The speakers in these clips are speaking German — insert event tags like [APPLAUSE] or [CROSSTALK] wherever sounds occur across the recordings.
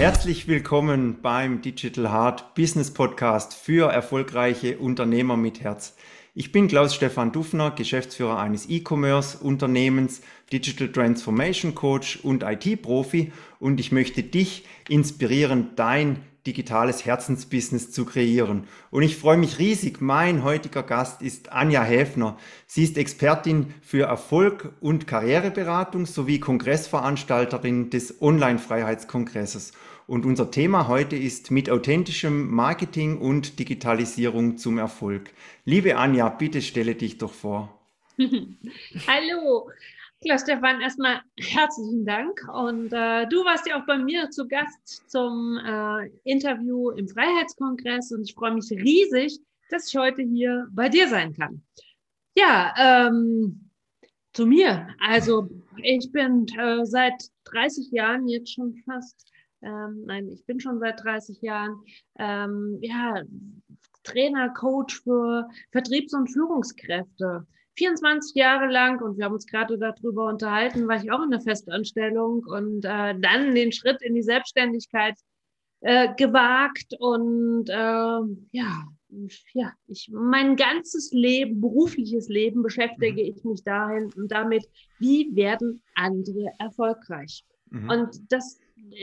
Herzlich willkommen beim Digital Heart Business Podcast für erfolgreiche Unternehmer mit Herz. Ich bin Klaus-Stefan Dufner, Geschäftsführer eines E-Commerce-Unternehmens, Digital Transformation Coach und IT-Profi und ich möchte dich inspirieren, dein digitales Herzensbusiness zu kreieren. Und ich freue mich riesig. Mein heutiger Gast ist Anja Häfner. Sie ist Expertin für Erfolg und Karriereberatung sowie Kongressveranstalterin des Online-Freiheitskongresses. Und unser Thema heute ist mit authentischem Marketing und Digitalisierung zum Erfolg. Liebe Anja, bitte stelle dich doch vor. [LAUGHS] Hallo, Klaus Stefan, erstmal herzlichen Dank. Und äh, du warst ja auch bei mir zu Gast zum äh, Interview im Freiheitskongress und ich freue mich riesig, dass ich heute hier bei dir sein kann. Ja, ähm, zu mir. Also ich bin äh, seit 30 Jahren jetzt schon fast, ähm, nein, ich bin schon seit 30 Jahren, ähm, ja, Trainer, Coach für Vertriebs- und Führungskräfte. 24 Jahre lang und wir haben uns gerade darüber unterhalten, war ich auch in der Festanstellung und äh, dann den Schritt in die Selbstständigkeit äh, gewagt und äh, ja, ja, ich mein ganzes Leben, berufliches Leben beschäftige mhm. ich mich dahin und damit, wie werden andere erfolgreich. Mhm. Und das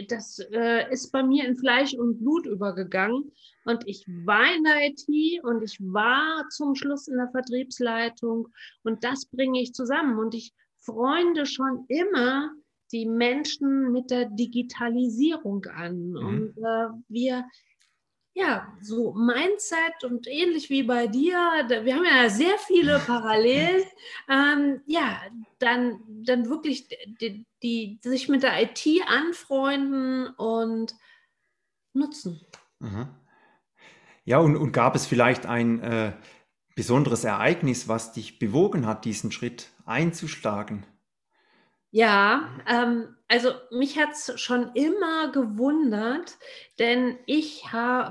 das äh, ist bei mir in Fleisch und Blut übergegangen. Und ich war in der IT und ich war zum Schluss in der Vertriebsleitung. Und das bringe ich zusammen. Und ich freunde schon immer die Menschen mit der Digitalisierung an. Mhm. Und äh, wir ja, so Mindset und ähnlich wie bei dir, wir haben ja sehr viele Parallelen, ähm, ja, dann, dann wirklich die, die, sich mit der IT anfreunden und nutzen. Mhm. Ja, und, und gab es vielleicht ein äh, besonderes Ereignis, was dich bewogen hat, diesen Schritt einzuschlagen? Ja, ähm, also mich hat es schon immer gewundert, denn ich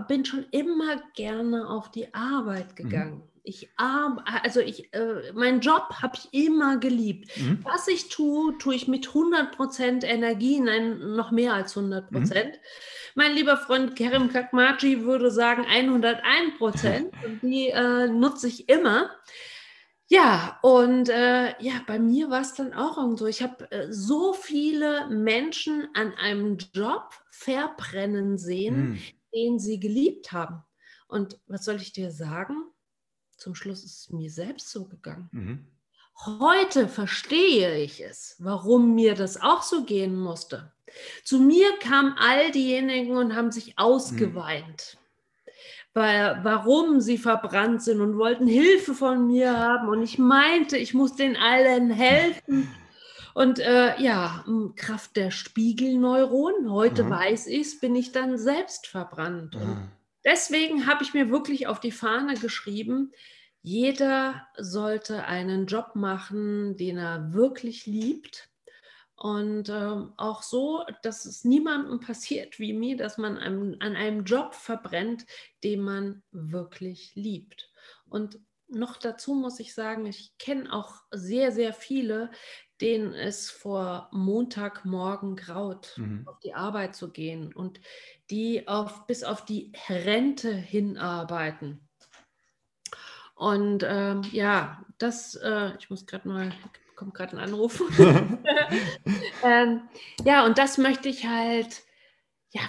bin schon immer gerne auf die Arbeit mhm. gegangen. Mhm. Ich also ich, äh, meinen Job habe ich immer geliebt. Mhm. Was ich tue, tue ich mit 100% Energie, nein, noch mehr als 100%. Mhm. Mein lieber Freund Kerim Kakmachi würde sagen 101% [LAUGHS] und die äh, nutze ich immer. Ja, und äh, ja, bei mir war es dann auch so. Ich habe äh, so viele Menschen an einem Job verbrennen sehen, mm. den sie geliebt haben. Und was soll ich dir sagen? Zum Schluss ist es mir selbst so gegangen. Mhm. Heute verstehe ich es, warum mir das auch so gehen musste. Zu mir kamen all diejenigen und haben sich ausgeweint. Mhm warum sie verbrannt sind und wollten Hilfe von mir haben. Und ich meinte, ich muss den allen helfen. Und äh, ja, Kraft der Spiegelneuronen, heute mhm. weiß ich es, bin ich dann selbst verbrannt. Mhm. Deswegen habe ich mir wirklich auf die Fahne geschrieben, jeder sollte einen Job machen, den er wirklich liebt und ähm, auch so, dass es niemandem passiert wie mir, dass man einem, an einem Job verbrennt, den man wirklich liebt. Und noch dazu muss ich sagen, ich kenne auch sehr, sehr viele, denen es vor Montagmorgen graut, mhm. auf die Arbeit zu gehen und die auf, bis auf die Rente hinarbeiten. Und ähm, ja, das, äh, ich muss gerade mal kommt gerade ein Anruf. [LAUGHS] [LAUGHS] ähm, ja, und das möchte ich halt ja,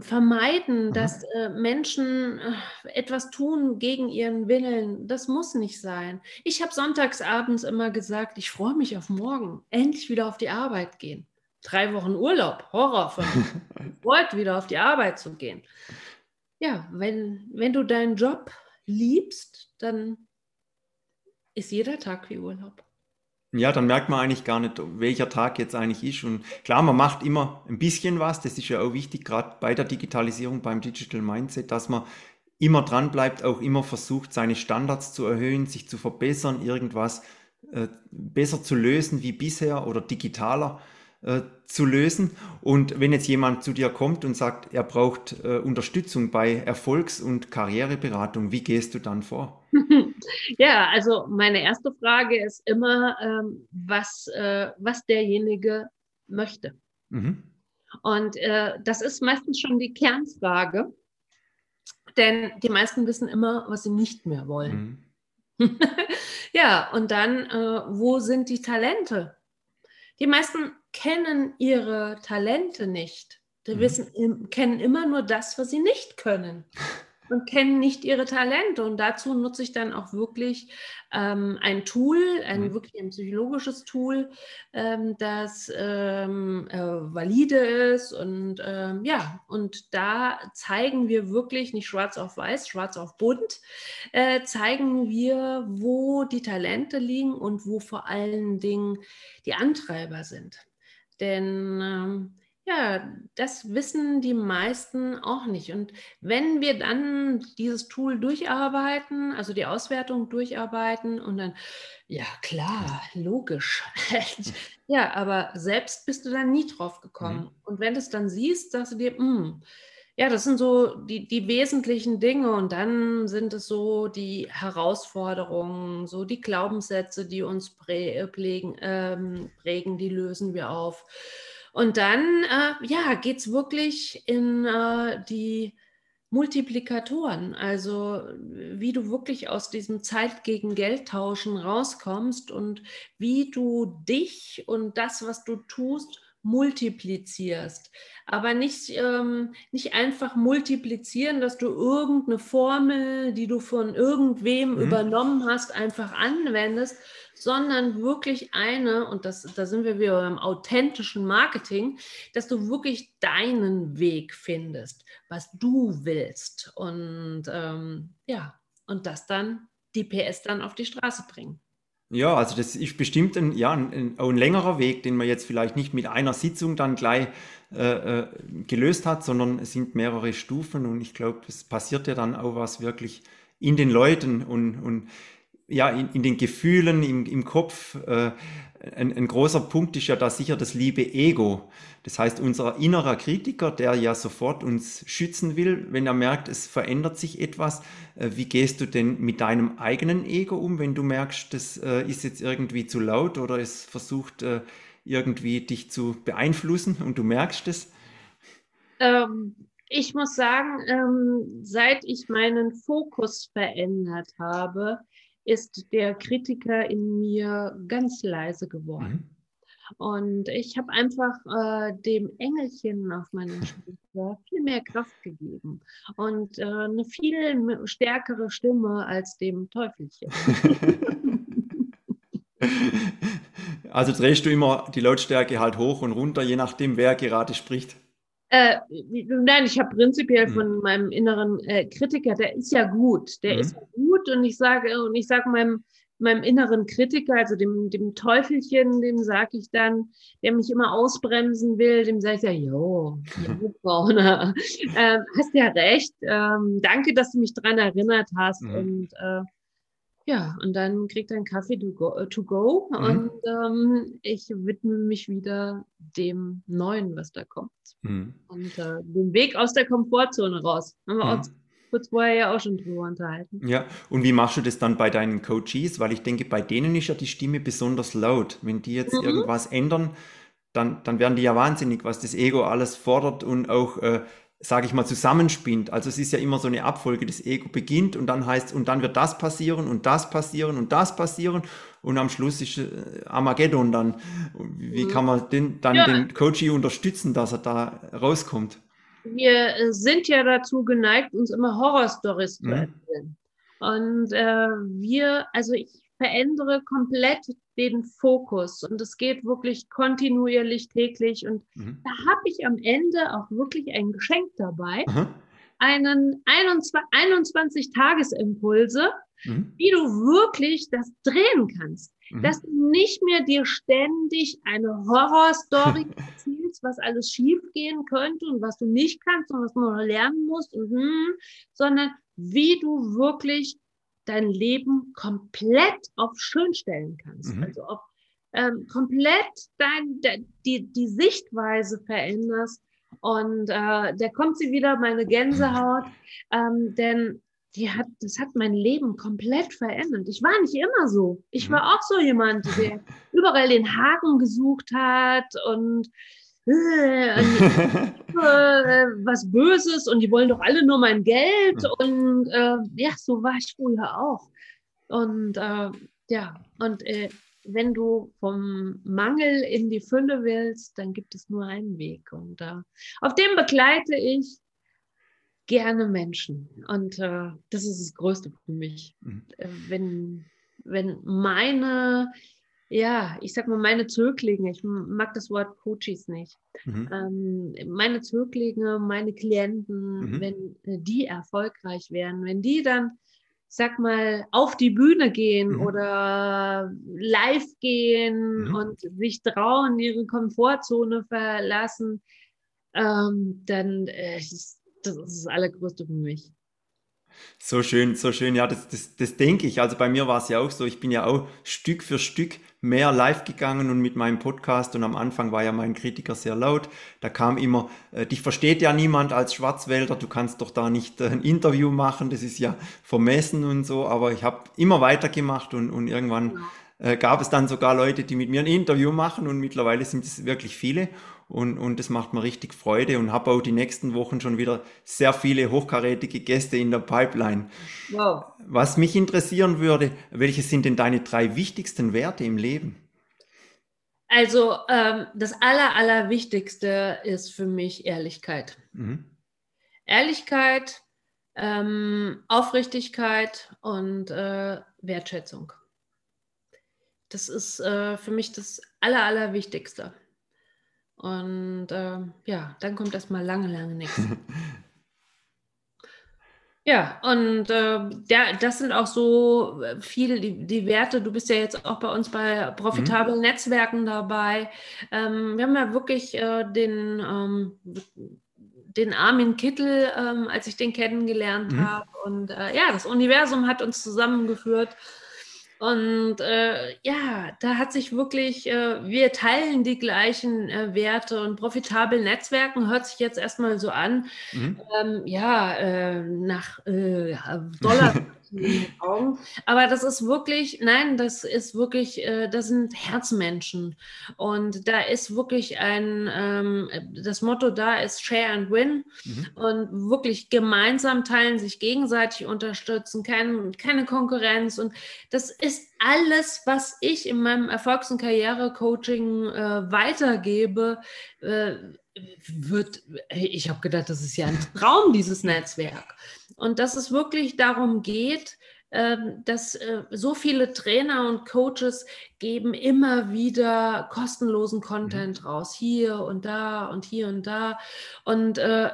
vermeiden, mhm. dass äh, Menschen äh, etwas tun gegen ihren Willen. Das muss nicht sein. Ich habe sonntagsabends immer gesagt, ich freue mich auf morgen, endlich wieder auf die Arbeit gehen. Drei Wochen Urlaub, Horror von [LAUGHS] freut wieder auf die Arbeit zu gehen. Ja, wenn, wenn du deinen Job liebst, dann ist jeder Tag wie Urlaub. Ja, dann merkt man eigentlich gar nicht, welcher Tag jetzt eigentlich ist. Und klar, man macht immer ein bisschen was. Das ist ja auch wichtig, gerade bei der Digitalisierung, beim Digital Mindset, dass man immer dran bleibt, auch immer versucht, seine Standards zu erhöhen, sich zu verbessern, irgendwas äh, besser zu lösen wie bisher oder digitaler äh, zu lösen. Und wenn jetzt jemand zu dir kommt und sagt, er braucht äh, Unterstützung bei Erfolgs- und Karriereberatung, wie gehst du dann vor? [LAUGHS] Ja, also meine erste Frage ist immer, ähm, was, äh, was derjenige möchte. Mhm. Und äh, das ist meistens schon die Kernfrage, denn die meisten wissen immer, was sie nicht mehr wollen. Mhm. [LAUGHS] ja, und dann, äh, wo sind die Talente? Die meisten kennen ihre Talente nicht. Die mhm. wissen, kennen immer nur das, was sie nicht können [LAUGHS] und kennen nicht ihre Talente. Und dazu nutze ich dann auch wirklich ähm, ein Tool, ein mhm. wirklich ein psychologisches Tool, ähm, das ähm, äh, valide ist. Und ähm, ja, und da zeigen wir wirklich nicht schwarz auf weiß, schwarz auf bunt, äh, zeigen wir, wo die Talente liegen und wo vor allen Dingen die Antreiber sind. Denn ähm, ja, das wissen die meisten auch nicht. Und wenn wir dann dieses Tool durcharbeiten, also die Auswertung durcharbeiten und dann, ja klar, logisch. [LAUGHS] ja, aber selbst bist du dann nie drauf gekommen. Mhm. Und wenn du es dann siehst, sagst du dir, mh, hm, ja, das sind so die, die wesentlichen Dinge und dann sind es so die Herausforderungen, so die Glaubenssätze, die uns prä, prägen, ähm, prägen, die lösen wir auf. Und dann äh, ja, geht es wirklich in äh, die Multiplikatoren, also wie du wirklich aus diesem Zeit gegen Geld tauschen rauskommst und wie du dich und das, was du tust, multiplizierst. Aber nicht, ähm, nicht einfach multiplizieren, dass du irgendeine Formel, die du von irgendwem mhm. übernommen hast, einfach anwendest, sondern wirklich eine, und das, da sind wir wieder beim authentischen Marketing, dass du wirklich deinen Weg findest, was du willst. Und ähm, ja, und das dann die PS dann auf die Straße bringen. Ja, also das ist bestimmt ein, ja, ein, ein längerer Weg, den man jetzt vielleicht nicht mit einer Sitzung dann gleich äh, äh, gelöst hat, sondern es sind mehrere Stufen und ich glaube, es passiert ja dann auch was wirklich in den Leuten und, und ja, in, in den Gefühlen, im, im Kopf. Äh, ein, ein großer Punkt ist ja da sicher das liebe Ego. Das heißt, unser innerer Kritiker, der ja sofort uns schützen will, wenn er merkt, es verändert sich etwas, äh, wie gehst du denn mit deinem eigenen Ego um, wenn du merkst, das äh, ist jetzt irgendwie zu laut oder es versucht äh, irgendwie dich zu beeinflussen und du merkst es? Ähm, ich muss sagen, ähm, seit ich meinen Fokus verändert habe, ist der Kritiker in mir ganz leise geworden. Mhm. Und ich habe einfach äh, dem Engelchen auf meiner Schulter viel mehr Kraft gegeben und äh, eine viel stärkere Stimme als dem Teufelchen. [LAUGHS] also drehst du immer die Lautstärke halt hoch und runter, je nachdem, wer gerade spricht. Äh, nein, ich habe prinzipiell mhm. von meinem inneren äh, Kritiker, der ist ja gut, der mhm. ist ja gut und ich sage und ich sage meinem meinem inneren Kritiker, also dem, dem Teufelchen, dem sage ich dann, der mich immer ausbremsen will, dem sage ich ja, jo, jo Braune, äh, hast ja recht, ähm, danke, dass du mich dran erinnert hast mhm. und äh, ja, und dann kriegt er einen Kaffee to go, äh, to go mhm. und ähm, ich widme mich wieder dem Neuen, was da kommt. Mhm. Und äh, den Weg aus der Komfortzone raus. Haben wir mhm. Kurz vorher ja auch schon drüber unterhalten. Ja, und wie machst du das dann bei deinen Coaches? Weil ich denke, bei denen ist ja die Stimme besonders laut. Wenn die jetzt mhm. irgendwas ändern, dann, dann werden die ja wahnsinnig, was das Ego alles fordert und auch äh, sage ich mal, zusammenspinnt. Also es ist ja immer so eine Abfolge. Das Ego beginnt und dann heißt, und dann wird das passieren und das passieren und das passieren und am Schluss ist äh, Armageddon dann. Wie mhm. kann man den, dann ja. den Coachie unterstützen, dass er da rauskommt? Wir äh, sind ja dazu geneigt, uns immer Horrorstories zu mhm. erzählen. Und äh, wir, also ich verändere komplett den Fokus und es geht wirklich kontinuierlich täglich und mhm. da habe ich am Ende auch wirklich ein Geschenk dabei, Aha. einen 21, 21 Tagesimpulse, mhm. wie du wirklich das drehen kannst, mhm. dass du nicht mehr dir ständig eine Horrorstory [LAUGHS] erzählst, was alles schief gehen könnte und was du nicht kannst und was du noch lernen musst, und, hm, sondern wie du wirklich dein Leben komplett auf schön stellen kannst. Mhm. Also auf ähm, komplett dein, de, die, die Sichtweise veränderst. Und äh, da kommt sie wieder, meine Gänsehaut, [LAUGHS] ähm, denn die hat, das hat mein Leben komplett verändert. Ich war nicht immer so. Ich war mhm. auch so jemand, der [LAUGHS] überall den Haken gesucht hat und äh, [LAUGHS] äh, was Böses und die wollen doch alle nur mein Geld. Mhm. Und äh, ja, so war ich früher auch. Und äh, ja, und äh, wenn du vom Mangel in die Fülle willst, dann gibt es nur einen Weg. Und äh, auf dem begleite ich gerne Menschen. Und äh, das ist das Größte für mich. Mhm. Äh, wenn, wenn meine, ja, ich sag mal, meine Zöglinge, ich mag das Wort Coaches nicht, mhm. ähm, meine Zöglinge, meine Klienten, mhm. wenn äh, die erfolgreich werden, wenn die dann sag mal, auf die Bühne gehen mhm. oder live gehen mhm. und sich trauen, ihre Komfortzone verlassen, ähm, dann äh, ist das ist das Allergrößte für mich. So schön, so schön. Ja, das, das, das denke ich. Also bei mir war es ja auch so. Ich bin ja auch Stück für Stück mehr live gegangen und mit meinem Podcast. Und am Anfang war ja mein Kritiker sehr laut. Da kam immer, äh, dich versteht ja niemand als Schwarzwälder. Du kannst doch da nicht äh, ein Interview machen. Das ist ja vermessen und so. Aber ich habe immer weitergemacht und, und irgendwann äh, gab es dann sogar Leute, die mit mir ein Interview machen. Und mittlerweile sind es wirklich viele und, und das macht mir richtig Freude und habe auch die nächsten Wochen schon wieder sehr viele hochkarätige Gäste in der Pipeline. Wow. Was mich interessieren würde, welche sind denn deine drei wichtigsten Werte im Leben? Also ähm, das Aller, Allerwichtigste ist für mich Ehrlichkeit. Mhm. Ehrlichkeit, ähm, Aufrichtigkeit und äh, Wertschätzung. Das ist äh, für mich das Aller, Allerwichtigste. Und äh, ja, dann kommt erstmal lange, lange nichts. [LAUGHS] Ja, und äh, ja, das sind auch so äh, viele die, die, Werte. Du bist ja jetzt auch bei uns bei profitablen mhm. Netzwerken dabei. Ähm, wir haben ja wirklich äh, den, ähm, den Armin Kittel, ähm, als ich den kennengelernt mhm. habe. Und äh, ja, das Universum hat uns zusammengeführt. Und äh, ja, da hat sich wirklich, äh, wir teilen die gleichen äh, Werte und profitabel Netzwerken hört sich jetzt erstmal so an, mhm. ähm, ja, äh, nach äh, Dollar [LAUGHS] Augen. Aber das ist wirklich, nein, das ist wirklich, äh, das sind Herzmenschen. Und da ist wirklich ein, ähm, das Motto da ist Share and Win. Mhm. Und wirklich gemeinsam teilen, sich gegenseitig unterstützen, kein, keine Konkurrenz. Und das ist alles, was ich in meinem Erfolgs- und Karrierecoaching äh, weitergebe, äh, wird, ich habe gedacht, das ist ja ein Traum, dieses Netzwerk. Und dass es wirklich darum geht, ähm, dass äh, so viele Trainer und Coaches geben immer wieder kostenlosen Content mhm. raus, hier und da und hier und da. Und äh,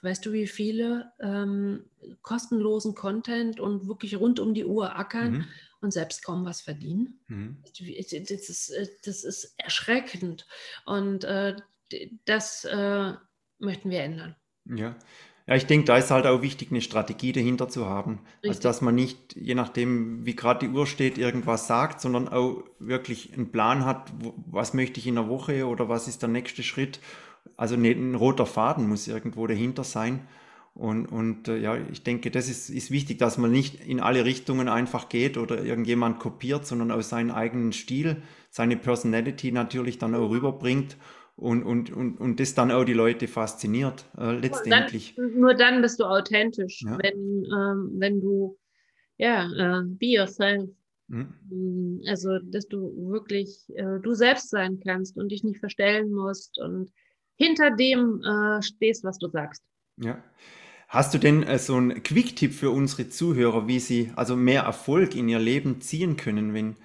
weißt du, wie viele ähm, kostenlosen Content und wirklich rund um die Uhr ackern? Mhm und selbst kaum was verdienen. Mhm. Das, ist, äh, das ist erschreckend. Und äh, das äh, möchten wir ändern. Ja. Ja, ich denke, da ist halt auch wichtig, eine Strategie dahinter zu haben. Also, Richtig. Also, dass man nicht, je nachdem, wie gerade die Uhr steht, irgendwas sagt, sondern auch wirklich einen Plan hat, was möchte ich in der Woche oder was ist der nächste Schritt. Also ein roter Faden muss irgendwo dahinter sein. Und, und äh, ja, ich denke, das ist, ist wichtig, dass man nicht in alle Richtungen einfach geht oder irgendjemand kopiert, sondern auch seinen eigenen Stil, seine Personality natürlich dann auch rüberbringt und, und, und, und das dann auch die Leute fasziniert, äh, letztendlich. Dann, nur dann bist du authentisch, ja. wenn, ähm, wenn du, ja, äh, be yourself. Mhm. Mm, also, dass du wirklich äh, du selbst sein kannst und dich nicht verstellen musst und hinter dem äh, stehst, was du sagst. Ja. Hast du denn äh, so einen Quick-Tipp für unsere Zuhörer, wie sie also mehr Erfolg in ihr Leben ziehen können, wenn,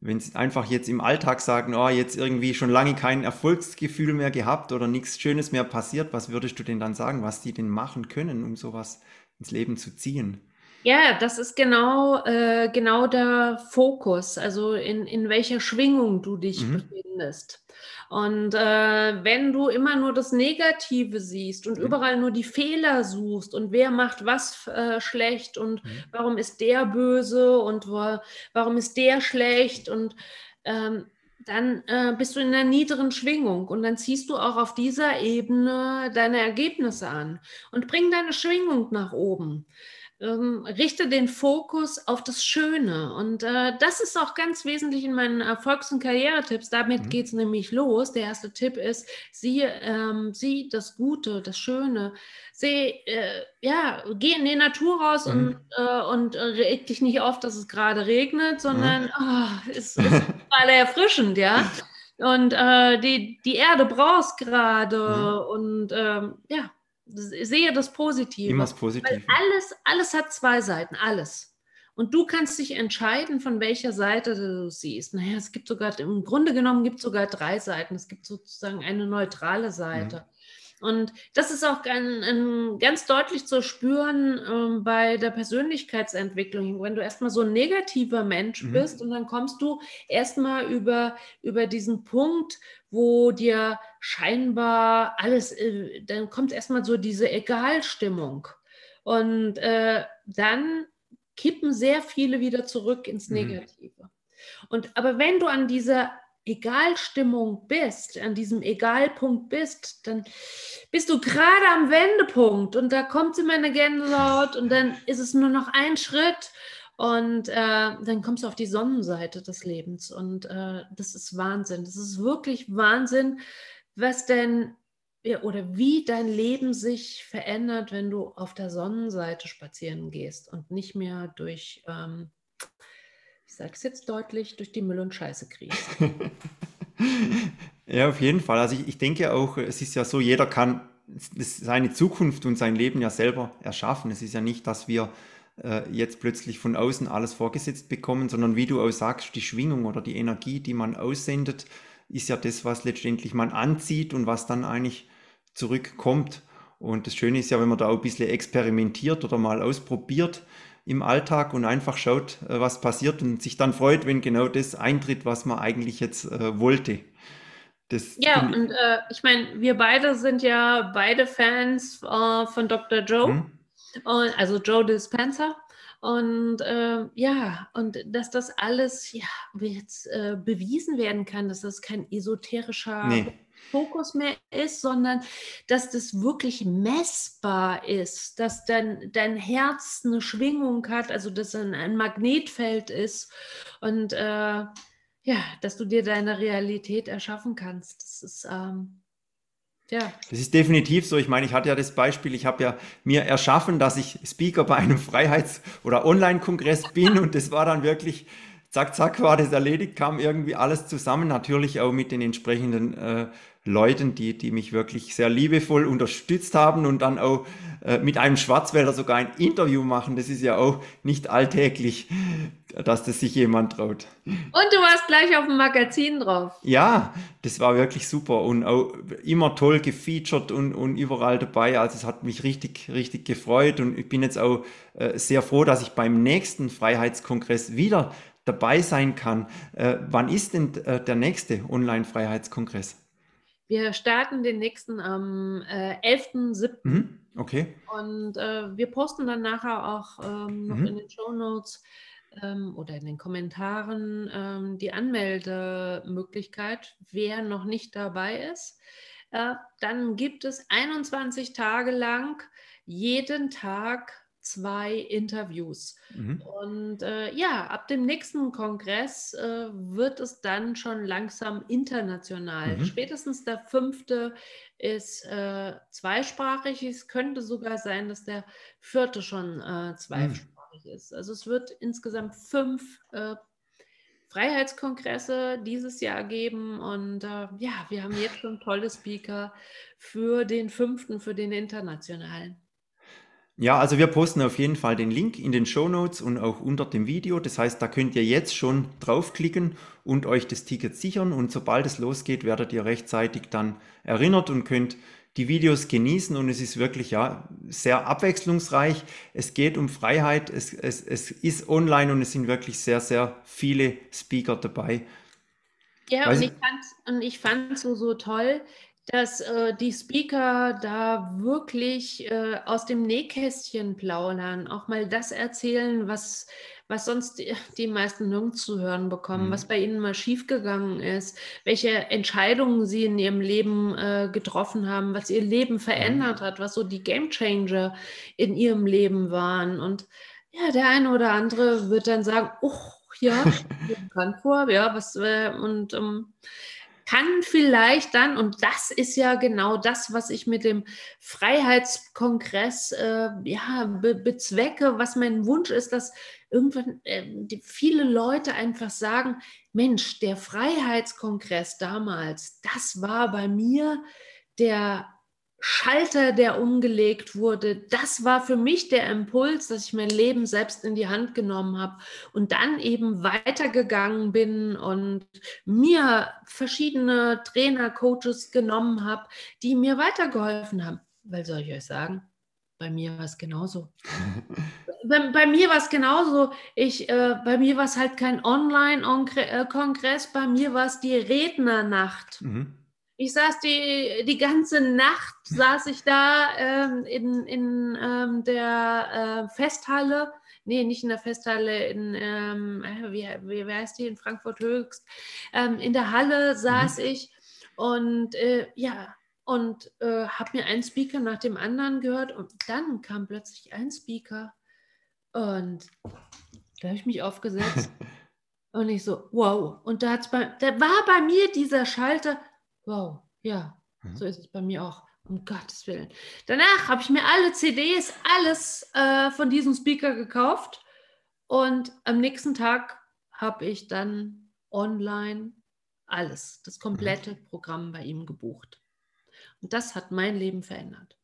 wenn sie einfach jetzt im Alltag sagen, oh, jetzt irgendwie schon lange kein Erfolgsgefühl mehr gehabt oder nichts Schönes mehr passiert, was würdest du denn dann sagen, was die denn machen können, um sowas ins Leben zu ziehen? Ja, das ist genau, äh, genau der Fokus, also in, in welcher Schwingung du dich mhm. befindest. Und äh, wenn du immer nur das Negative siehst und mhm. überall nur die Fehler suchst und wer macht was äh, schlecht und mhm. warum ist der böse und wo, warum ist der schlecht und ähm, dann äh, bist du in einer niederen Schwingung und dann ziehst du auch auf dieser Ebene deine Ergebnisse an und bring deine Schwingung nach oben. Ähm, richte den Fokus auf das Schöne. Und äh, das ist auch ganz wesentlich in meinen Erfolgs- und Karrieretipps. Damit mhm. geht es nämlich los. Der erste Tipp ist, sieh, ähm, sieh das Gute, das Schöne. Seh, äh, ja, geh in die Natur raus mhm. und, äh, und reg dich nicht auf, dass es gerade regnet, sondern mhm. oh, es [LAUGHS] ist gerade erfrischend, ja. Und äh, die, die Erde brauchst gerade mhm. und ähm, ja, sehe das Positive. Immer das Positive. Weil alles, alles hat zwei Seiten, alles. Und du kannst dich entscheiden, von welcher Seite du siehst. Naja, es gibt sogar, im Grunde genommen gibt es sogar drei Seiten. Es gibt sozusagen eine neutrale Seite. Mhm. Und das ist auch ein, ganz deutlich zu spüren ähm, bei der Persönlichkeitsentwicklung. Wenn du erstmal so ein negativer Mensch mhm. bist und dann kommst du erstmal über, über diesen Punkt, wo dir scheinbar alles, äh, dann kommt erstmal so diese Egalstimmung. Und äh, dann kippen sehr viele wieder zurück ins mhm. Negative. Mhm. Und aber wenn du an dieser Egalstimmung bist, an diesem Egalpunkt bist, dann bist du gerade am Wendepunkt und da kommt immer eine Gänsehaut und dann ist es nur noch ein Schritt und äh, dann kommst du auf die Sonnenseite des Lebens und äh, das ist Wahnsinn. Das ist wirklich Wahnsinn, was denn ja, oder wie dein Leben sich verändert, wenn du auf der Sonnenseite spazieren gehst und nicht mehr durch ähm, ich sage es jetzt deutlich, durch die Müll- und Scheiße-Krise. [LAUGHS] ja, auf jeden Fall. Also ich, ich denke auch, es ist ja so, jeder kann seine Zukunft und sein Leben ja selber erschaffen. Es ist ja nicht, dass wir äh, jetzt plötzlich von außen alles vorgesetzt bekommen, sondern wie du auch sagst, die Schwingung oder die Energie, die man aussendet, ist ja das, was letztendlich man anzieht und was dann eigentlich zurückkommt. Und das Schöne ist ja, wenn man da auch ein bisschen experimentiert oder mal ausprobiert, im Alltag und einfach schaut, äh, was passiert und sich dann freut, wenn genau das eintritt, was man eigentlich jetzt äh, wollte. Das ja, und äh, ich meine, wir beide sind ja beide Fans äh, von Dr. Joe, hm? und, also Joe Dispenza. Und äh, ja, und dass das alles ja jetzt äh, bewiesen werden kann, dass das kein esoterischer nee. Fokus mehr ist, sondern dass das wirklich messbar ist, dass dein, dein Herz eine Schwingung hat, also dass ein, ein Magnetfeld ist und äh, ja, dass du dir deine Realität erschaffen kannst. Das ist ähm, ja. Das ist definitiv so. Ich meine, ich hatte ja das Beispiel, ich habe ja mir erschaffen, dass ich Speaker bei einem Freiheits- oder Online-Kongress bin [LAUGHS] und das war dann wirklich zack, zack, war das erledigt, kam irgendwie alles zusammen, natürlich auch mit den entsprechenden äh, Leuten, die, die mich wirklich sehr liebevoll unterstützt haben und dann auch äh, mit einem Schwarzwälder sogar ein Interview machen. Das ist ja auch nicht alltäglich, dass das sich jemand traut. Und du warst gleich auf dem Magazin drauf. Ja, das war wirklich super und auch immer toll gefeatured und, und überall dabei. Also es hat mich richtig, richtig gefreut und ich bin jetzt auch äh, sehr froh, dass ich beim nächsten Freiheitskongress wieder dabei sein kann. Äh, wann ist denn äh, der nächste Online-Freiheitskongress? Wir starten den nächsten am äh, 11.07. Mhm, okay. Und äh, wir posten dann nachher auch ähm, noch mhm. in den Show Notes ähm, oder in den Kommentaren ähm, die Anmeldemöglichkeit, wer noch nicht dabei ist. Äh, dann gibt es 21 Tage lang jeden Tag zwei Interviews. Mhm. Und äh, ja, ab dem nächsten Kongress äh, wird es dann schon langsam international. Mhm. Spätestens der fünfte ist äh, zweisprachig. Es könnte sogar sein, dass der vierte schon äh, zweisprachig mhm. ist. Also es wird insgesamt fünf äh, Freiheitskongresse dieses Jahr geben. Und äh, ja, wir haben jetzt schon tolle Speaker für den fünften, für den internationalen. Ja, also wir posten auf jeden Fall den Link in den Show Notes und auch unter dem Video. Das heißt, da könnt ihr jetzt schon draufklicken und euch das Ticket sichern. Und sobald es losgeht, werdet ihr rechtzeitig dann erinnert und könnt die Videos genießen. Und es ist wirklich ja sehr abwechslungsreich. Es geht um Freiheit. Es, es, es ist online und es sind wirklich sehr, sehr viele Speaker dabei. Ja, und ich, fand, und ich fand so, so toll, dass äh, die Speaker da wirklich äh, aus dem Nähkästchen plaudern, auch mal das erzählen, was, was sonst die, die meisten nirgends zu hören bekommen, Mhm. was bei ihnen mal schiefgegangen ist, welche Entscheidungen sie in ihrem Leben äh, getroffen haben, was ihr Leben verändert hat, was so die Gamechanger in ihrem Leben waren. Und ja, der eine oder andere wird dann sagen, oh ja, mir bekannt vor, ja, was äh, und ähm, kann vielleicht dann, und das ist ja genau das, was ich mit dem Freiheitskongress äh, ja, be bezwecke, was mein Wunsch ist, dass irgendwann äh, viele Leute einfach sagen, Mensch, der Freiheitskongress damals, das war bei mir der Schalter, der umgelegt wurde, das war für mich der Impuls, dass ich mein Leben selbst in die Hand genommen habe und dann eben weitergegangen bin und mir verschiedene Trainer, Coaches genommen habe, die mir weitergeholfen haben. Weil soll ich euch sagen, bei mir war es genauso. [LAUGHS] bei, bei, mir war es genauso. Ich, äh, bei mir war es halt kein Online-Kongress, bei mir war es die Rednernacht. Mhm. Ich saß die, die ganze Nacht, saß ich da ähm, in, in ähm, der äh, Festhalle, nee, nicht in der Festhalle, in, ähm, wie, wie, wie, heißt die, in Frankfurt Höchst, ähm, in der Halle saß mhm. ich und äh, ja, und äh, habe mir einen Speaker nach dem anderen gehört und dann kam plötzlich ein Speaker und da habe ich mich aufgesetzt [LAUGHS] und ich so, wow. Und da, hat's bei, da war bei mir dieser Schalter, wow, ja, mhm. so ist es bei mir auch. Um Gottes Willen. Danach habe ich mir alle CDs, alles äh, von diesem Speaker gekauft und am nächsten Tag habe ich dann online alles, das komplette mhm. Programm bei ihm gebucht. Und das hat mein Leben verändert.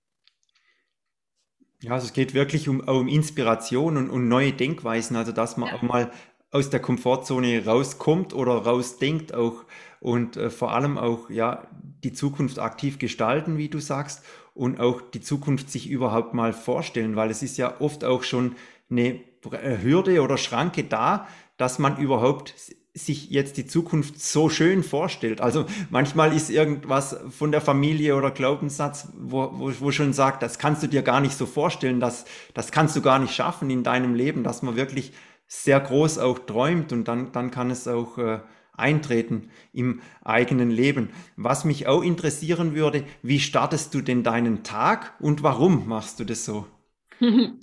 Ja, also es geht wirklich um, um Inspiration und, um neue Denkweisen, also dass man ja. auch mal aus der Komfortzone rauskommt oder rausdenkt auch und äh, vor allem auch ja die Zukunft aktiv gestalten, wie du sagst, und auch die Zukunft sich überhaupt mal vorstellen, weil es ist ja oft auch schon eine Hürde oder Schranke da, dass man überhaupt sich jetzt die Zukunft so schön vorstellt. Also manchmal ist irgendwas von der Familie oder Glaubenssatz, wo, wo, wo schon sagt, das kannst du dir gar nicht so vorstellen, das, das kannst du gar nicht schaffen in deinem Leben, dass man wirklich sehr groß auch träumt und dann, dann kann es auch äh, eintreten im eigenen Leben. Was mich auch interessieren würde, wie startest du denn deinen Tag und warum machst du das so? [LAUGHS]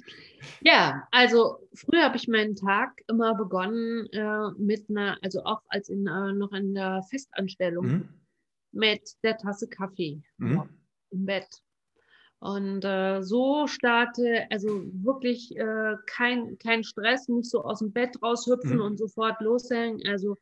Ja, also früher habe ich meinen Tag immer begonnen äh, mit einer, also auch als in, äh, noch in der Festanstellung, mhm. mit der Tasse Kaffee mhm. im Bett. Und äh, so starte, also wirklich äh, kein, kein Stress, nicht so aus dem Bett raushüpfen mhm. und sofort loshängen. Also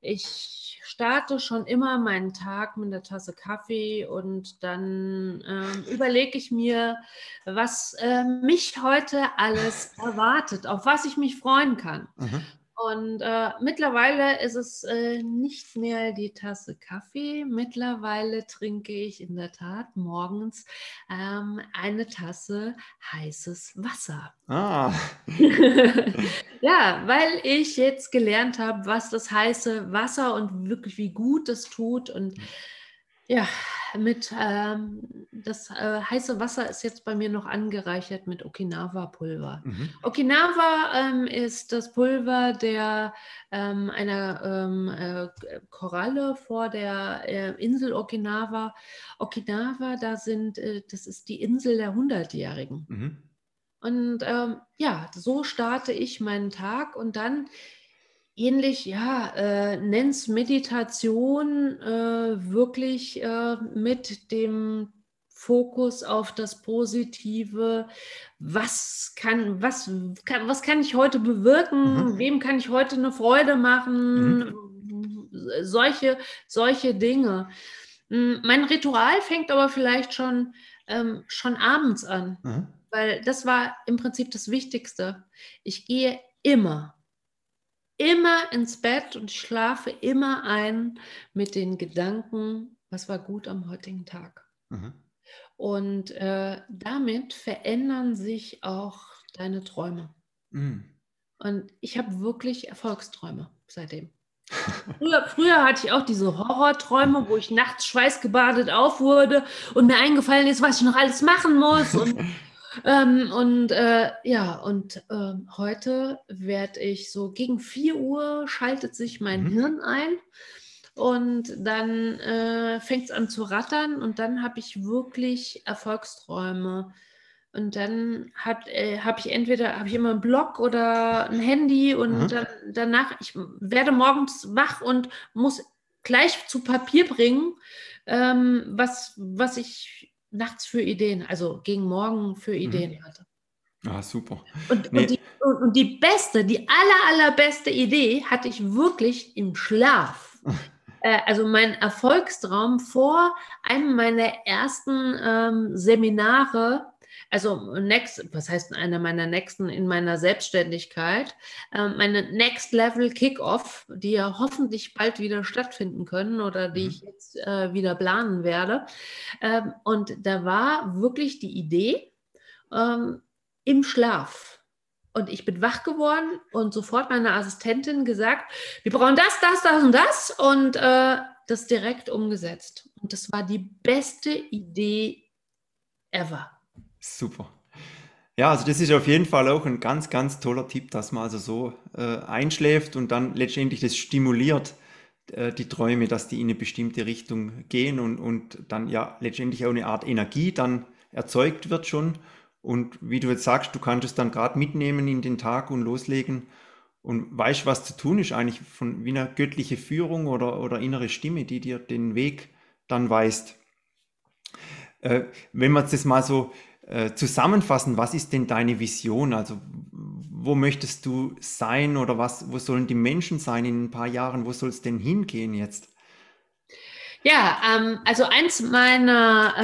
ich starte schon immer meinen Tag mit einer Tasse Kaffee und dann äh, überlege ich mir, was äh, mich heute alles erwartet, auf was ich mich freuen kann. Mhm. Und äh, mittlerweile ist es äh, nicht mehr die Tasse Kaffee. Mittlerweile trinke ich in der Tat morgens ähm, eine Tasse heißes Wasser. Ah. [LAUGHS] ja, weil ich jetzt gelernt habe, was das heiße Wasser und wirklich wie gut es tut. Und ja, mit ähm, das äh, heiße Wasser ist jetzt bei mir noch angereichert mit Okinawa-Pulver. Mhm. Okinawa ähm, ist das Pulver der ähm, einer ähm, äh, Koralle vor der äh, Insel Okinawa. Okinawa, da sind, äh, das ist die Insel der Hundertjährigen. Mhm. Und ähm, ja, so starte ich meinen Tag und dann ähnlich, ja, äh, nenn's Meditation, äh, wirklich äh, mit dem Fokus auf das Positive. Was kann, was kann, was kann ich heute bewirken? Mhm. Wem kann ich heute eine Freude machen? Mhm. Solche, solche Dinge. Hm, mein Ritual fängt aber vielleicht schon, ähm, schon abends an, mhm. weil das war im Prinzip das Wichtigste. Ich gehe immer immer ins Bett und schlafe immer ein mit den Gedanken, was war gut am heutigen Tag. Mhm. Und äh, damit verändern sich auch deine Träume. Mhm. Und ich habe wirklich Erfolgsträume seitdem. Früher, früher, hatte ich auch diese Horrorträume, wo ich nachts schweißgebadet auf wurde und mir eingefallen ist, was ich noch alles machen muss. Und [LAUGHS] Ähm, und äh, ja, und äh, heute werde ich so gegen 4 Uhr schaltet sich mein mhm. Hirn ein und dann äh, fängt es an zu rattern und dann habe ich wirklich Erfolgsträume. Und dann äh, habe ich entweder habe ich immer einen Blog oder ein Handy und mhm. dann, danach, ich werde morgens wach und muss gleich zu Papier bringen, ähm, was, was ich nachts für Ideen, also gegen morgen für mhm. Ideen mhm. hatte. Ah, super. Und, nee. und, die, und, und, die beste, die aller, allerbeste Idee hatte ich wirklich im Schlaf. [LAUGHS] äh, also mein Erfolgstraum vor einem meiner ersten ähm, Seminare also next, was heißt einer meiner nächsten in meiner Selbstständigkeit, äh, meine Next Level Kickoff, die ja hoffentlich bald wieder stattfinden können oder die mhm. ich jetzt äh, wieder planen werde. Ähm, und da war wirklich die Idee ähm, im Schlaf. Und ich bin wach geworden und sofort meiner Assistentin gesagt, wir brauchen das, das, das und das und äh, das direkt umgesetzt. Und das war die beste Idee ever. Super. Ja, also das ist auf jeden Fall auch ein ganz, ganz toller Tipp, dass man also so äh, einschläft und dann letztendlich das stimuliert, äh, die Träume, dass die in eine bestimmte Richtung gehen und, und dann ja letztendlich auch eine Art Energie dann erzeugt wird schon. Und wie du jetzt sagst, du kannst es dann gerade mitnehmen in den Tag und loslegen und weißt, was zu tun ist, eigentlich von wie eine göttliche Führung oder, oder innere Stimme, die dir den Weg dann weist. Äh, wenn man das mal so äh, zusammenfassen, was ist denn deine Vision? Also wo möchtest du sein oder was, wo sollen die Menschen sein in ein paar Jahren? Wo soll es denn hingehen jetzt? Ja, ähm, also eins meiner,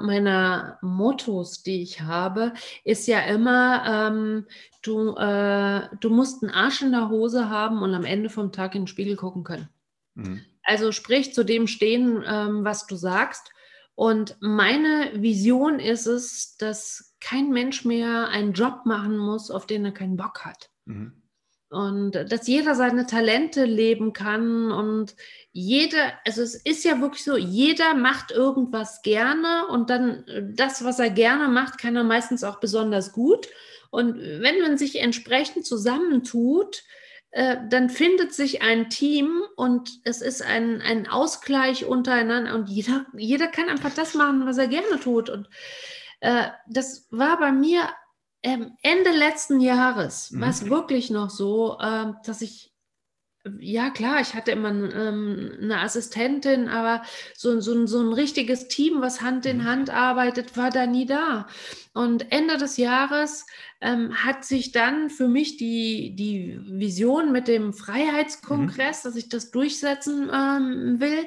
äh, meiner Mottos, die ich habe, ist ja immer, ähm, du, äh, du musst einen Arsch in der Hose haben und am Ende vom Tag in den Spiegel gucken können. Mhm. Also sprich zu dem stehen, ähm, was du sagst und meine Vision ist es, dass kein Mensch mehr einen Job machen muss, auf den er keinen Bock hat. Mhm. Und dass jeder seine Talente leben kann und jeder, also es ist ja wirklich so, jeder macht irgendwas gerne und dann das, was er gerne macht, kann er meistens auch besonders gut. Und wenn man sich entsprechend zusammentut, äh, dann findet sich ein Team und es ist ein, ein Ausgleich untereinander und jeder, jeder kann einfach das machen, was er gerne tut. Und äh, das war bei mir ähm, Ende letzten Jahres, mhm. war es wirklich noch so, äh, dass ich ja, klar, ich hatte immer ähm, eine Assistentin, aber so, so, so ein richtiges Team, was Hand in mhm. Hand arbeitet, war da nie da. Und Ende des Jahres ähm, hat sich dann für mich die, die Vision mit dem Freiheitskongress, mhm. dass ich das durchsetzen ähm, will.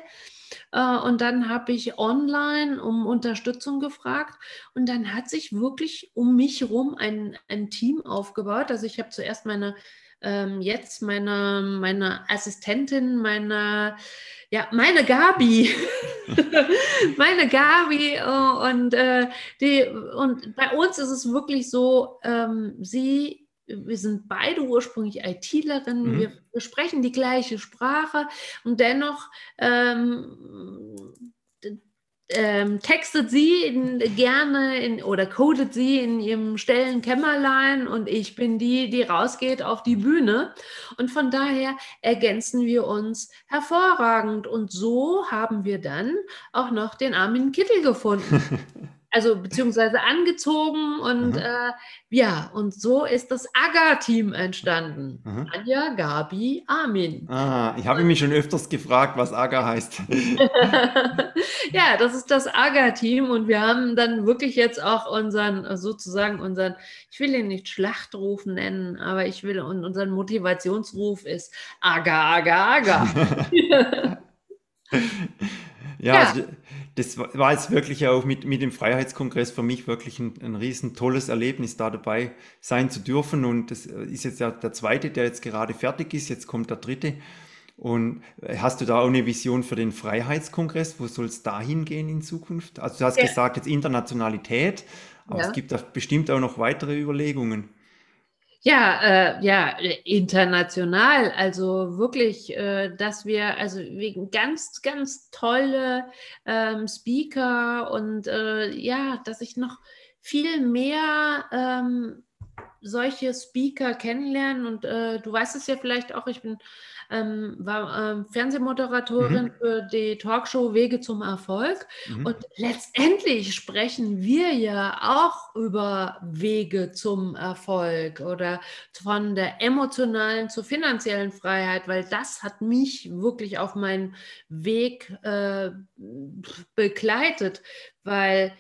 Äh, und dann habe ich online um Unterstützung gefragt und dann hat sich wirklich um mich herum ein, ein Team aufgebaut. Also ich habe zuerst meine ähm, jetzt meine, meine Assistentin, meine, ja, meine Gabi, [LAUGHS] meine Gabi äh, und, äh, die, und bei uns ist es wirklich so, ähm, sie, wir sind beide ursprünglich ITlerinnen, mhm. wir, wir, sprechen die gleiche Sprache und dennoch ähm, ähm, textet sie in, gerne in, oder codet sie in ihrem stillen Kämmerlein und ich bin die, die rausgeht auf die Bühne. Und von daher ergänzen wir uns hervorragend. Und so haben wir dann auch noch den Armin Kittel gefunden. [LAUGHS] also beziehungsweise angezogen und mhm. äh, ja, und so ist das AGA-Team entstanden. Mhm. Anja, Gabi, Armin. Ah, ich habe mich schon öfters gefragt, was AGA heißt. [LAUGHS] ja, das ist das AGA-Team und wir haben dann wirklich jetzt auch unseren, sozusagen unseren, ich will ihn nicht Schlachtruf nennen, aber ich will, und unseren Motivationsruf ist AGA, AGA, AGA. Ja, ja. Also, das war jetzt wirklich auch mit, mit dem Freiheitskongress für mich wirklich ein, ein riesen tolles Erlebnis, da dabei sein zu dürfen. Und das ist jetzt ja der zweite, der jetzt gerade fertig ist. Jetzt kommt der dritte. Und hast du da auch eine Vision für den Freiheitskongress? Wo soll es da hingehen in Zukunft? Also du hast ja. gesagt, jetzt Internationalität, aber ja. es gibt da bestimmt auch noch weitere Überlegungen. Ja, äh, ja, international. Also wirklich, äh, dass wir, also wegen ganz, ganz tolle ähm, Speaker und äh, ja, dass ich noch viel mehr ähm, solche Speaker kennenlernen. Und äh, du weißt es ja vielleicht auch, ich bin ähm, war ähm, Fernsehmoderatorin mhm. für die Talkshow Wege zum Erfolg. Mhm. Und letztendlich sprechen wir ja auch über Wege zum Erfolg oder von der emotionalen zur finanziellen Freiheit, weil das hat mich wirklich auf meinen Weg äh, begleitet, weil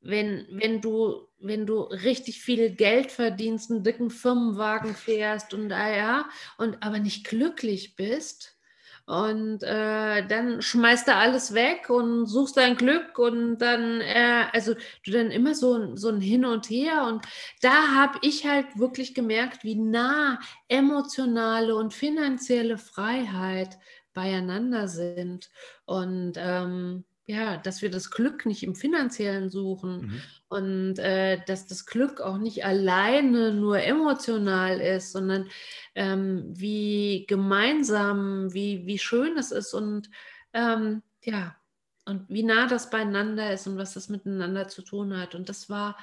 wenn, wenn du wenn du richtig viel Geld verdienst, einen dicken Firmenwagen fährst und ah ja, und aber nicht glücklich bist. Und äh, dann schmeißt du alles weg und suchst dein Glück und dann, äh, also du dann immer so, so ein Hin und Her. Und da habe ich halt wirklich gemerkt, wie nah emotionale und finanzielle Freiheit beieinander sind. Und ähm, ja, dass wir das Glück nicht im finanziellen suchen mhm. und äh, dass das Glück auch nicht alleine nur emotional ist, sondern ähm, wie gemeinsam, wie, wie schön es ist und ähm, ja, und wie nah das beieinander ist und was das miteinander zu tun hat. Und das war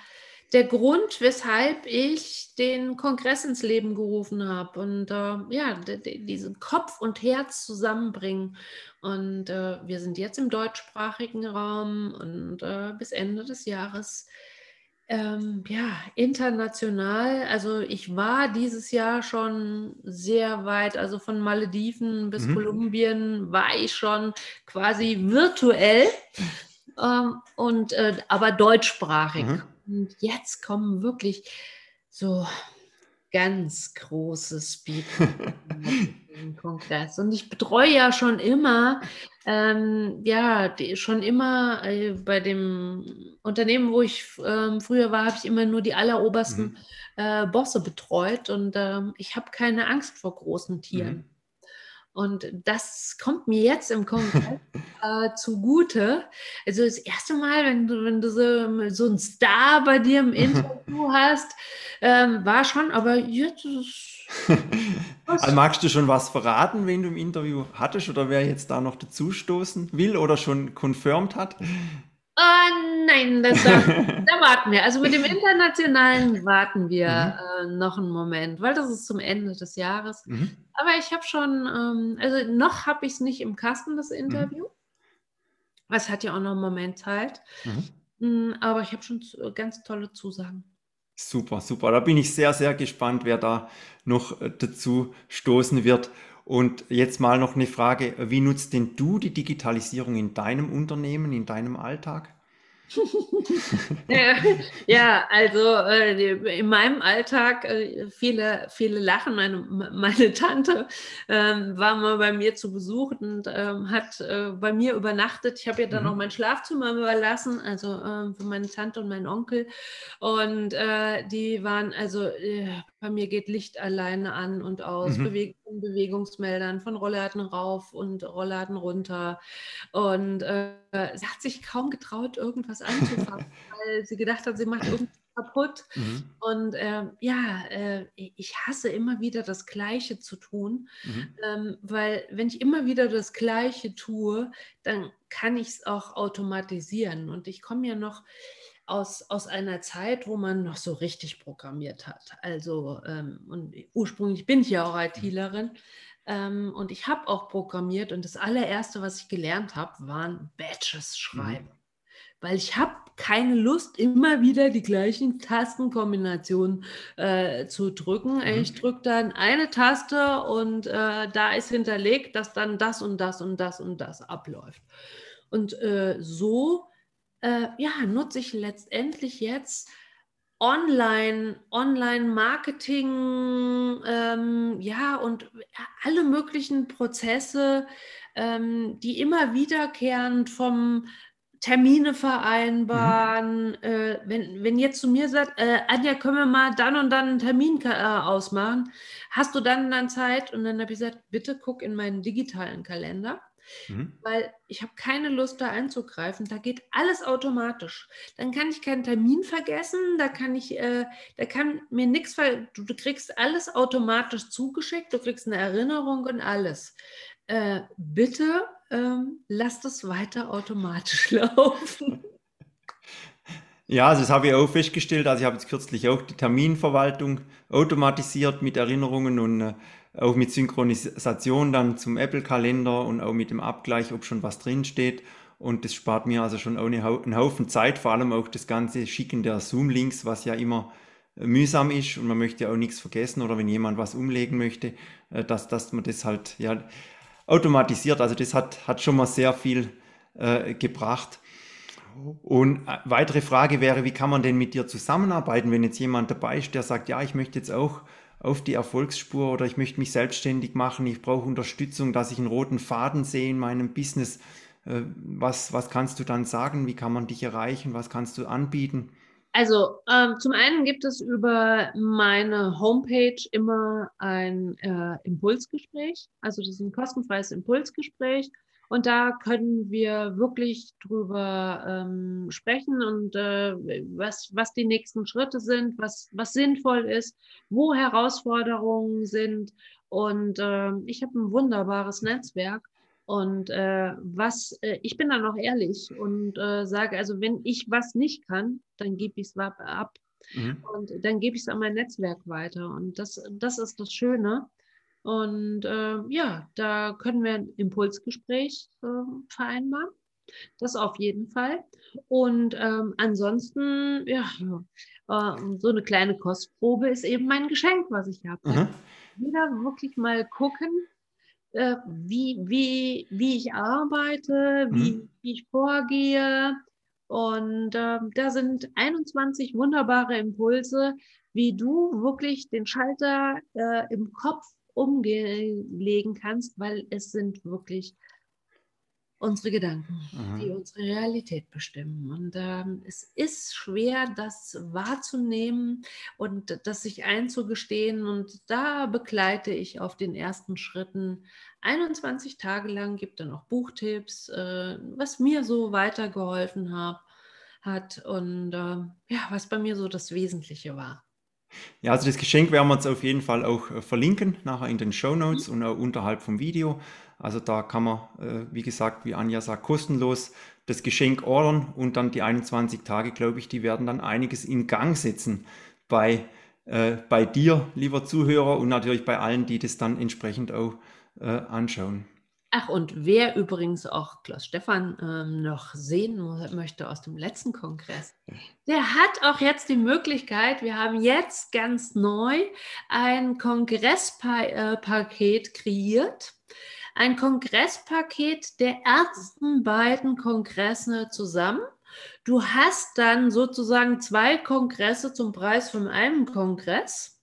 der Grund, weshalb ich den Kongress ins Leben gerufen habe und äh, ja, diesen Kopf und Herz zusammenbringen. Und äh, wir sind jetzt im deutschsprachigen Raum und äh, bis Ende des Jahres ähm, ja, international. Also ich war dieses Jahr schon sehr weit, also von Malediven bis mhm. Kolumbien war ich schon quasi virtuell, ähm, und äh, aber deutschsprachig. Mhm. Und jetzt kommen wirklich so ganz große Speaker im Kongress. Und ich betreue ja schon immer, ähm, ja, die, schon immer äh, bei dem Unternehmen, wo ich ähm, früher war, habe ich immer nur die allerobersten mhm. äh, Bosse betreut. Und ähm, ich habe keine Angst vor großen Tieren. Mhm. Und das kommt mir jetzt im Kongress [LAUGHS] äh, zugute. Also das erste Mal, wenn du, wenn du so, so einen Star bei dir im Interview [LAUGHS] hast, ähm, war schon, aber jetzt [LAUGHS] also magst du schon was verraten, wen du im Interview hattest oder wer jetzt da noch dazustoßen will oder schon confirmed hat? Uh, nein, das, da, [LAUGHS] da, warten wir. Also mit dem Internationalen [LAUGHS] warten wir mhm. äh, noch einen Moment, weil das ist zum Ende des Jahres. Mhm. Aber ich habe schon, ähm, also noch habe ich es nicht im Kasten, das Interview. Mhm. Es hat ja auch noch einen Moment Zeit. Mhm. Mm, aber ich habe schon ganz tolle Zusagen. Super, super. Da bin ich sehr, sehr gespannt, wer da noch äh, dazu stoßen wird. Und jetzt mal noch eine Frage, wie nutzt denn du die Digitalisierung in deinem Unternehmen, in deinem Alltag? [LAUGHS] ja, also äh, in meinem Alltag äh, viele, viele lachen. Meine, meine Tante ähm, war mal bei mir zu Besuch und ähm, hat äh, bei mir übernachtet. Ich habe ihr dann mhm. auch mein Schlafzimmer überlassen, also ähm, für meine Tante und meinen Onkel. Und äh, die waren, also bei mir geht Licht alleine an und aus, mhm. Beweg Bewegungsmeldern von Rollladen rauf und Rollladen runter. Und äh, sie hat sich kaum getraut, irgendwas anzufangen, [LAUGHS] weil sie gedacht hat, sie macht irgendwas kaputt. Mhm. Und äh, ja, äh, ich hasse immer wieder das Gleiche zu tun, mhm. ähm, weil wenn ich immer wieder das Gleiche tue, dann kann ich es auch automatisieren. Und ich komme ja noch aus, aus einer Zeit, wo man noch so richtig programmiert hat. Also, ähm, und ursprünglich bin ich ja auch ITlerin ähm, und ich habe auch programmiert und das allererste, was ich gelernt habe, waren Batches mhm. schreiben. Mhm. Weil ich habe keine Lust, immer wieder die gleichen Tastenkombinationen äh, zu drücken. Mhm. Ich drücke dann eine Taste und äh, da ist hinterlegt, dass dann das und das und das und das abläuft. Und äh, so äh, ja, nutze ich letztendlich jetzt Online, Online-Marketing, ähm, ja, und alle möglichen Prozesse, ähm, die immer wiederkehrend vom Termine vereinbaren. Mhm. Äh, wenn, wenn jetzt zu mir sagt, äh, Anja, können wir mal dann und dann einen Termin äh, ausmachen, hast du dann dann Zeit? Und dann habe ich gesagt, bitte guck in meinen digitalen Kalender. Mhm. Weil ich habe keine Lust, da einzugreifen. Da geht alles automatisch. Dann kann ich keinen Termin vergessen, da kann ich, äh, da kann mir nichts, du, du kriegst alles automatisch zugeschickt, du kriegst eine Erinnerung und alles. Äh, bitte ähm, lass das weiter automatisch [LAUGHS] laufen. Ja, also das habe ich auch festgestellt. Also ich habe jetzt kürzlich auch die Terminverwaltung automatisiert mit Erinnerungen und äh, auch mit Synchronisation dann zum Apple-Kalender und auch mit dem Abgleich, ob schon was drinsteht. Und das spart mir also schon auch einen Haufen Zeit, vor allem auch das ganze Schicken der Zoom-Links, was ja immer äh, mühsam ist und man möchte ja auch nichts vergessen oder wenn jemand was umlegen möchte, äh, dass, dass man das halt ja automatisiert. Also das hat, hat schon mal sehr viel äh, gebracht. Und weitere Frage wäre, wie kann man denn mit dir zusammenarbeiten, wenn jetzt jemand dabei ist, der sagt, ja, ich möchte jetzt auch auf die Erfolgsspur oder ich möchte mich selbstständig machen, ich brauche Unterstützung, dass ich einen roten Faden sehe in meinem Business. Äh, was, was kannst du dann sagen? Wie kann man dich erreichen? Was kannst du anbieten? Also ähm, zum einen gibt es über meine Homepage immer ein äh, Impulsgespräch. Also das ist ein kostenfreies Impulsgespräch. Und da können wir wirklich drüber ähm, sprechen und äh, was, was die nächsten Schritte sind, was, was sinnvoll ist, wo Herausforderungen sind. Und äh, ich habe ein wunderbares Netzwerk. Und äh, was, äh, ich bin dann auch ehrlich und äh, sage, also wenn ich was nicht kann, dann gebe ich es ab. Mhm. Und dann gebe ich es an mein Netzwerk weiter. Und das, das ist das Schöne. Und äh, ja, da können wir ein Impulsgespräch äh, vereinbaren. Das auf jeden Fall. Und ähm, ansonsten, ja, äh, so eine kleine Kostprobe ist eben mein Geschenk, was ich habe. Mhm. Wieder wirklich mal gucken, äh, wie, wie, wie ich arbeite, wie, mhm. wie ich vorgehe. Und äh, da sind 21 wunderbare Impulse, wie du wirklich den Schalter äh, im Kopf umlegen kannst, weil es sind wirklich unsere Gedanken, mhm. die unsere Realität bestimmen. Und ähm, es ist schwer, das wahrzunehmen und das sich einzugestehen. Und da begleite ich auf den ersten Schritten 21 Tage lang, gibt dann auch Buchtipps, äh, was mir so weitergeholfen hab, hat und äh, ja, was bei mir so das Wesentliche war. Ja, also das Geschenk werden wir uns auf jeden Fall auch äh, verlinken, nachher in den Show Notes und auch unterhalb vom Video. Also da kann man, äh, wie gesagt, wie Anja sagt, kostenlos das Geschenk ordern und dann die 21 Tage, glaube ich, die werden dann einiges in Gang setzen bei, äh, bei dir, lieber Zuhörer, und natürlich bei allen, die das dann entsprechend auch äh, anschauen. Ach, und wer übrigens auch Klaus Stefan ähm, noch sehen möchte aus dem letzten Kongress, der hat auch jetzt die Möglichkeit, wir haben jetzt ganz neu ein Kongresspaket kreiert. Ein Kongresspaket der ersten beiden Kongresse zusammen. Du hast dann sozusagen zwei Kongresse zum Preis von einem Kongress.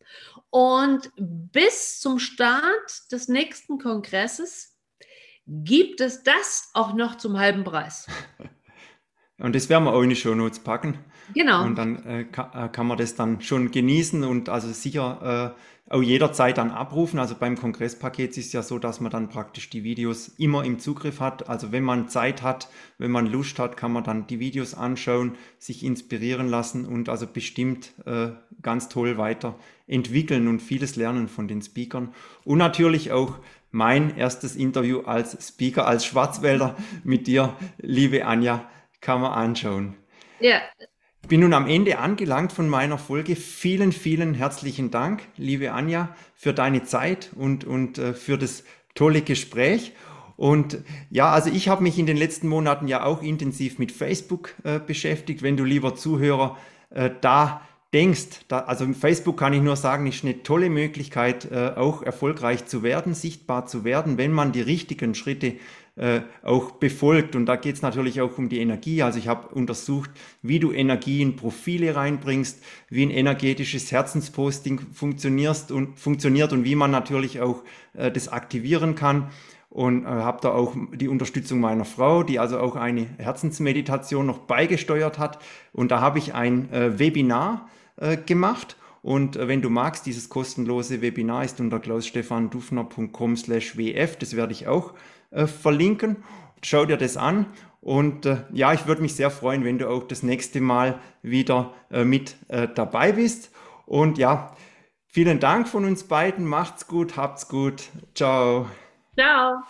Und bis zum Start des nächsten Kongresses gibt es das auch noch zum halben Preis. [LAUGHS] Und das werden wir auch in die Show Notes packen. Genau. Und dann äh, kann, äh, kann, man das dann schon genießen und also sicher äh, auch jederzeit dann abrufen. Also beim Kongresspaket ist es ja so, dass man dann praktisch die Videos immer im Zugriff hat. Also wenn man Zeit hat, wenn man Lust hat, kann man dann die Videos anschauen, sich inspirieren lassen und also bestimmt äh, ganz toll weiterentwickeln und vieles lernen von den Speakern. Und natürlich auch mein erstes Interview als Speaker, als Schwarzwälder mit dir, liebe Anja, kann man anschauen. Ja. Bin nun am Ende angelangt von meiner Folge. Vielen, vielen herzlichen Dank, liebe Anja, für deine Zeit und, und äh, für das tolle Gespräch. Und ja, also ich habe mich in den letzten Monaten ja auch intensiv mit Facebook äh, beschäftigt. Wenn du lieber Zuhörer äh, da denkst, da, also Facebook kann ich nur sagen, ist eine tolle Möglichkeit, äh, auch erfolgreich zu werden, sichtbar zu werden, wenn man die richtigen Schritte äh, auch befolgt. Und da geht es natürlich auch um die Energie. Also ich habe untersucht, wie du Energie in Profile reinbringst, wie ein energetisches Herzensposting funktionierst und, funktioniert und wie man natürlich auch äh, das aktivieren kann und äh, habe da auch die Unterstützung meiner Frau, die also auch eine Herzensmeditation noch beigesteuert hat. Und da habe ich ein äh, Webinar äh, gemacht. Und äh, wenn du magst, dieses kostenlose Webinar ist unter klausstefandufner.com slash wf. Das werde ich auch äh, verlinken. Schau dir das an. Und äh, ja, ich würde mich sehr freuen, wenn du auch das nächste Mal wieder äh, mit dabei bist. Und ja, vielen Dank von uns beiden. Macht's gut, habt's gut. Ciao. Ciao.